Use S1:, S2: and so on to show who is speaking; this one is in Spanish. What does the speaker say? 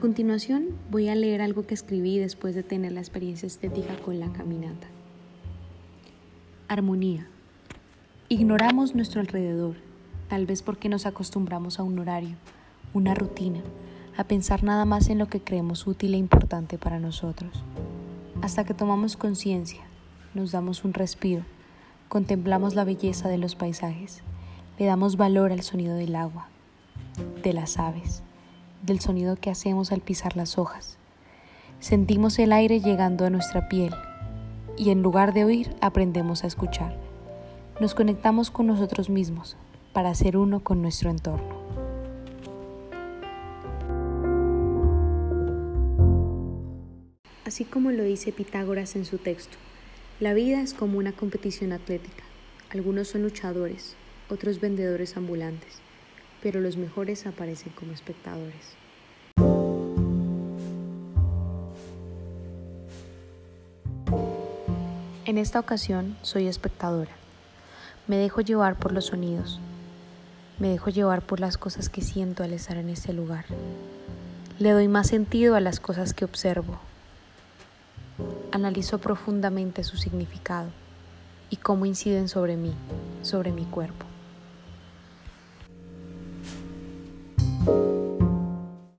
S1: continuación voy a leer algo que escribí después de tener la experiencia estética con la caminata. Armonía. Ignoramos nuestro alrededor, tal vez porque nos acostumbramos a un horario, una rutina, a pensar nada más en lo que creemos útil e importante para nosotros. Hasta que tomamos conciencia, nos damos un respiro, contemplamos la belleza de los paisajes, le damos valor al sonido del agua, de las aves, del sonido que hacemos al pisar las hojas. Sentimos el aire llegando a nuestra piel y en lugar de oír aprendemos a escuchar. Nos conectamos con nosotros mismos para ser uno con nuestro entorno. Así como lo dice Pitágoras en su texto, la vida es como una competición atlética. Algunos son luchadores, otros vendedores ambulantes, pero los mejores aparecen como espectadores. En esta ocasión soy espectadora. Me dejo llevar por los sonidos. Me dejo llevar por las cosas que siento al estar en este lugar. Le doy más sentido a las cosas que observo, analizo profundamente su significado y cómo inciden sobre mí, sobre mi cuerpo.